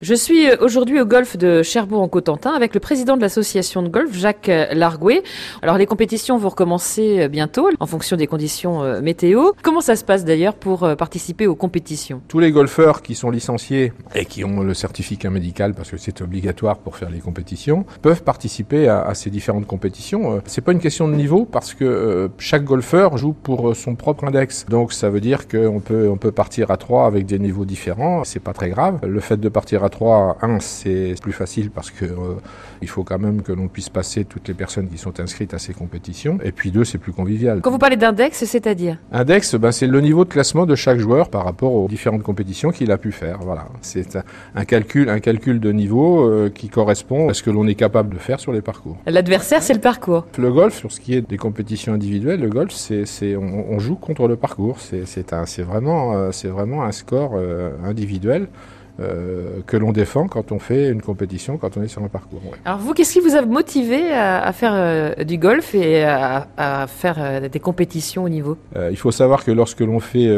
Je suis euh, aujourd'hui au golf de Cherbourg-en-Cotentin avec le président de l'association de golf, Jacques euh, Largouet. Alors les compétitions vont recommencer euh, bientôt en fonction des conditions météo. Comment ça se passe d'ailleurs pour participer aux compétitions? Tous les golfeurs qui sont licenciés et qui ont le certificat médical parce que c'est obligatoire pour faire les compétitions peuvent participer à, ces différentes compétitions. C'est pas une question de niveau parce que chaque golfeur joue pour son propre index. Donc ça veut dire qu'on peut on peut partir à trois avec des niveaux différents. C'est pas très grave. Le fait de partir à 3, 1, c'est plus facile parce que euh, il faut quand même que l'on puisse passer toutes les personnes qui sont inscrites à ces compétitions. Et puis 2, c'est plus convivial. Quand vous parlez d'index, c'est-à-dire? Index, ben, c'est le niveau de classement de chaque joueur par rapport aux différentes compétitions qu'il a pu faire. Voilà, c'est un, calcul, un calcul de niveau euh, qui correspond à ce que l'on est capable de faire sur les parcours. L'adversaire, c'est le parcours. Le golf, sur ce qui est des compétitions individuelles, le golf, c'est, on, joue contre le parcours. C'est, c'est vraiment, euh, c'est vraiment un score individuel. Euh, que l'on défend quand on fait une compétition, quand on est sur un parcours. Alors vous, qu'est-ce qui vous a motivé à, faire euh, du golf et à, faire euh, des compétitions au niveau? Il faut savoir que lorsque l'on fait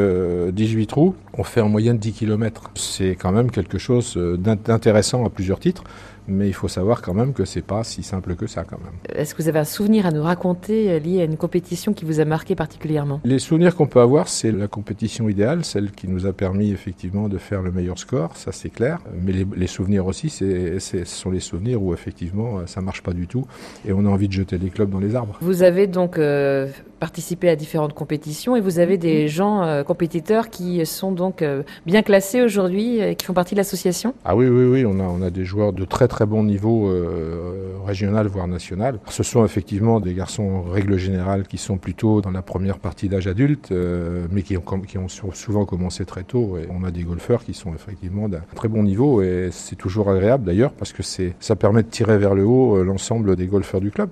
18 trous, on fait en moyenne 10 km. C'est quand même quelque chose d'intéressant à plusieurs titres mais il faut savoir quand même que c'est pas si simple que ça quand même. Est-ce que vous avez un souvenir à nous raconter euh, lié à une compétition qui vous a marqué particulièrement? Les souvenirs qu'on peut avoir, c'est la compétition idéale, celle qui nous a permis effectivement de faire le meilleur score, ça c'est clair. Mais les, souvenirs aussi, c'est, ce sont les souvenirs où effectivement ça marche pas du tout et on a envie de jeter les clubs dans les arbres. Vous avez donc euh, participé à différentes compétitions et vous avez des gens euh, compétiteurs qui sont donc bien classés aujourd'hui et qui font partie de l'association? Ah oui, oui, oui, on a, on a des joueurs de très très bon niveau euh, régional, voire national. Ce sont effectivement des garçons, en règle générale, qui sont plutôt dans la première partie d'âge adulte, euh, mais qui ont, qui ont souvent commencé très tôt. Et on a des golfeurs qui sont effectivement d'un très bon niveau, et c'est toujours agréable d'ailleurs, parce que ça permet de tirer vers le haut euh, l'ensemble des golfeurs du club.